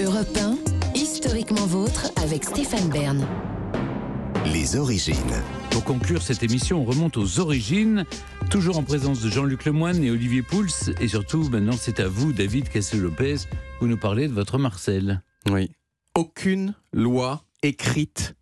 Europe 1, historiquement vôtre avec Stéphane Bern. Les origines. Pour conclure cette émission, on remonte aux origines, toujours en présence de Jean-Luc Lemoyne et Olivier Pouls. Et surtout, maintenant, c'est à vous, David Cassel-Lopez, vous nous parlez de votre Marcel. Oui. Aucune loi écrite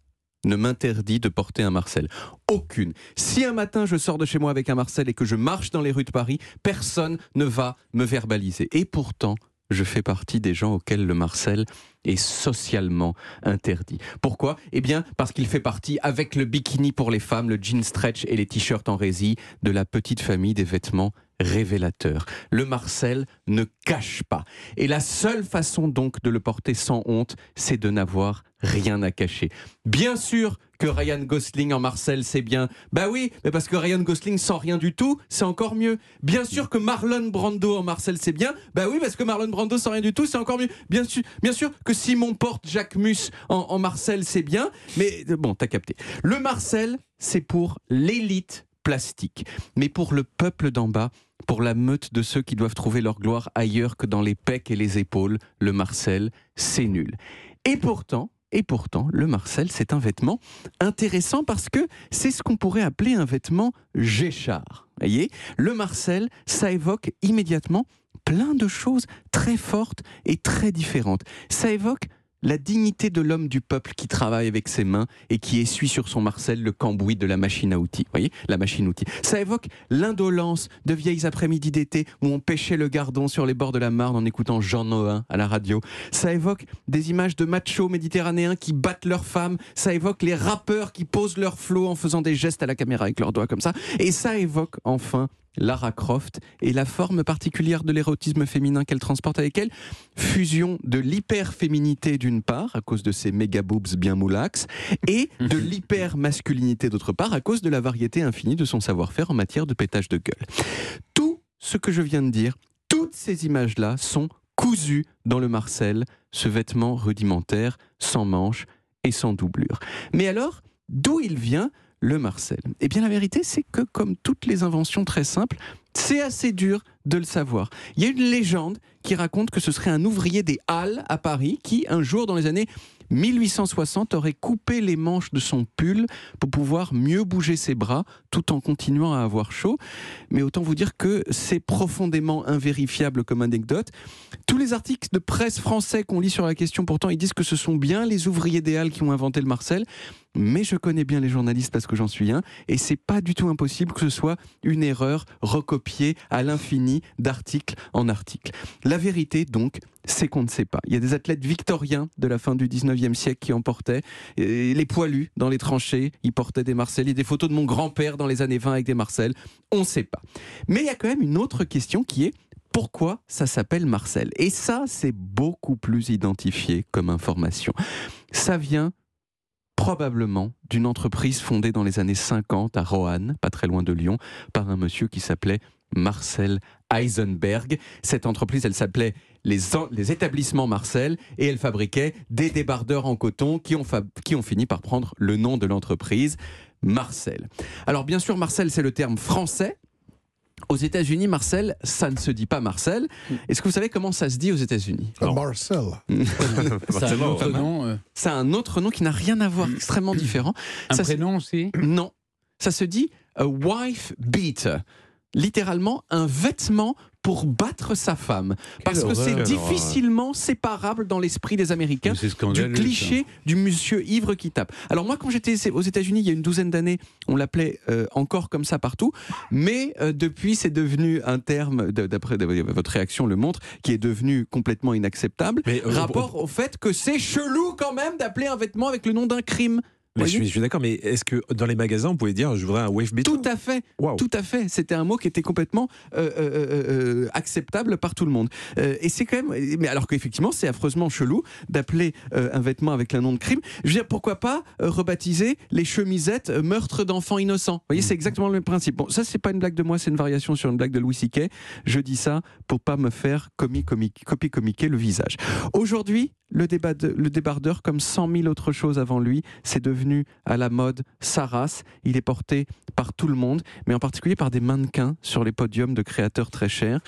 ne m'interdit de porter un Marcel. Aucune. Si un matin je sors de chez moi avec un Marcel et que je marche dans les rues de Paris, personne ne va me verbaliser. Et pourtant, je fais partie des gens auxquels le Marcel est socialement interdit. Pourquoi? Eh bien, parce qu'il fait partie, avec le bikini pour les femmes, le jean stretch et les t-shirts en résille, de la petite famille des vêtements révélateurs. Le Marcel ne cache pas. Et la seule façon donc de le porter sans honte, c'est de n'avoir rien à cacher. Bien sûr que Ryan Gosling en Marcel, c'est bien. Bah oui, mais parce que Ryan Gosling sans rien du tout, c'est encore mieux. Bien sûr que Marlon Brando en Marcel, c'est bien. Bah oui, parce que Marlon Brando sans rien du tout, c'est encore mieux. Bien sûr, bien sûr que Simon Porte, Jacques Mus en, en Marcel, c'est bien. Mais euh, bon, t'as capté. Le Marcel, c'est pour l'élite plastique. Mais pour le peuple d'en bas, pour la meute de ceux qui doivent trouver leur gloire ailleurs que dans les pecs et les épaules, le Marcel, c'est nul. Et pourtant, et pourtant, le Marcel, c'est un vêtement intéressant parce que c'est ce qu'on pourrait appeler un vêtement Géchard. Voyez, le Marcel, ça évoque immédiatement plein de choses très fortes et très différentes. Ça évoque la dignité de l'homme du peuple qui travaille avec ses mains et qui essuie sur son Marcel le cambouis de la machine à outils. voyez La machine. Ça évoque l'indolence de vieilles après-midi d'été où on pêchait le gardon sur les bords de la Marne en écoutant Jean Nohain à la radio. Ça évoque des images de machos méditerranéens qui battent leurs femmes. Ça évoque les rappeurs qui posent leur flot en faisant des gestes à la caméra avec leurs doigts comme ça. Et ça évoque enfin Lara Croft et la forme particulière de l'érotisme féminin qu'elle transporte avec elle. Fusion de l'hyper-féminité d'une part, à cause de ses méga boobs bien moulax, et de l'hyper-masculinité d'autre part, à cause de la variété infinie de son savoir-faire en matière de pétage de gueule. Tout ce que je viens de dire, toutes ces images-là sont cousues dans le Marcel, ce vêtement rudimentaire, sans manches et sans doublure. Mais alors, d'où il vient le Marcel Eh bien, la vérité, c'est que comme toutes les inventions très simples, c'est assez dur de le savoir. Il y a une légende qui raconte que ce serait un ouvrier des Halles à Paris qui, un jour dans les années 1860, aurait coupé les manches de son pull pour pouvoir mieux bouger ses bras tout en continuant à avoir chaud. Mais autant vous dire que c'est profondément invérifiable comme anecdote. Tous les articles de presse français qu'on lit sur la question, pourtant, ils disent que ce sont bien les ouvriers des Halles qui ont inventé le Marcel. Mais je connais bien les journalistes parce que j'en suis un, et c'est pas du tout impossible que ce soit une erreur recopiée à l'infini d'article en article. La vérité, donc, c'est qu'on ne sait pas. Il y a des athlètes victoriens de la fin du 19e siècle qui en portaient. Les poilus dans les tranchées, ils portaient des Marcel. Il y a des photos de mon grand-père dans les années 20 avec des Marcel. On ne sait pas. Mais il y a quand même une autre question qui est pourquoi ça s'appelle Marcel? Et ça, c'est beaucoup plus identifié comme information. Ça vient probablement d'une entreprise fondée dans les années 50 à Roanne, pas très loin de Lyon, par un monsieur qui s'appelait Marcel Heisenberg. Cette entreprise, elle s'appelait les, les, établissements Marcel et elle fabriquait des débardeurs en coton qui ont, qui ont fini par prendre le nom de l'entreprise, Marcel. Alors bien sûr, Marcel, c'est le terme français. Aux États-Unis, Marcel, ça ne se dit pas Marcel. Est-ce que vous savez comment ça se dit aux États-Unis? Marcel. C'est un autre nom. euh. C'est un autre nom qui n'a rien à voir, extrêmement différent. Un Ça se- prénom aussi? Non. Ça se dit a wife beater. Littéralement, un vêtement pour battre sa femme. Parce que c'est difficilement séparable dans l'esprit des Américains du cliché du monsieur ivre qui tape. Alors moi, quand j'étais aux États-Unis il y a une douzaine d'années, on l'appelait euh, encore comme ça partout, mais euh, depuis c'est devenu un terme, d'après votre réaction le montre, qui est devenu complètement inacceptable. Mais, euh, Rapport au fait que c'est chelou quand même d'appeler un vêtement avec le nom d'un crime. Mais je suis, je suis d'accord, mais est-ce que dans les magasins, on pouvait dire je voudrais un wave beater? Tout à fait. Tout à fait. C'était un mot qui était complètement euh, euh, euh, acceptable par tout le monde. Euh, et c'est quand même. Mais alors qu'effectivement, c'est affreusement chelou d'appeler un vêtement avec un nom de crime. Je veux dire, pourquoi pas rebaptiser les chemisettes meurtre d'enfants innocents? Vous voyez, c'est exactement le même principe. Bon, ça, c'est pas une blague de moi, c'est une variation sur une blague de Louis C.K. Je dis ça pour pas me faire comi- comi- copier-comiquer le visage. Aujourd'hui, le, débat le débardeur, comme 100 000 autres choses avant lui, c'est devenu à la mode sa race. Il est porté par tout le monde, mais en particulier par des mannequins sur les podiums de créateurs très chers.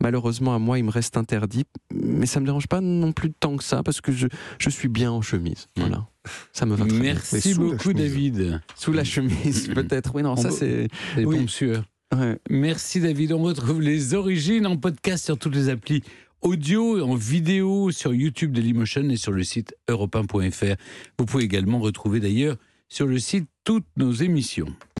Malheureusement, à moi, il me reste interdit, mais ça me dérange pas non plus tant que ça, parce que je, je suis bien en chemise. Voilà. Ça me va très bien. Merci beaucoup. David. Sous la chemise, peut-être. Oui, non, On ça c'est. Les Oui. pompes sueur. Ouais. Merci David. On retrouve les origines en podcast sur toutes les applis audio et en vidéo sur YouTube Dailymotion et sur le site europe1.fr. Vous pouvez également retrouver d'ailleurs sur le site toutes nos émissions.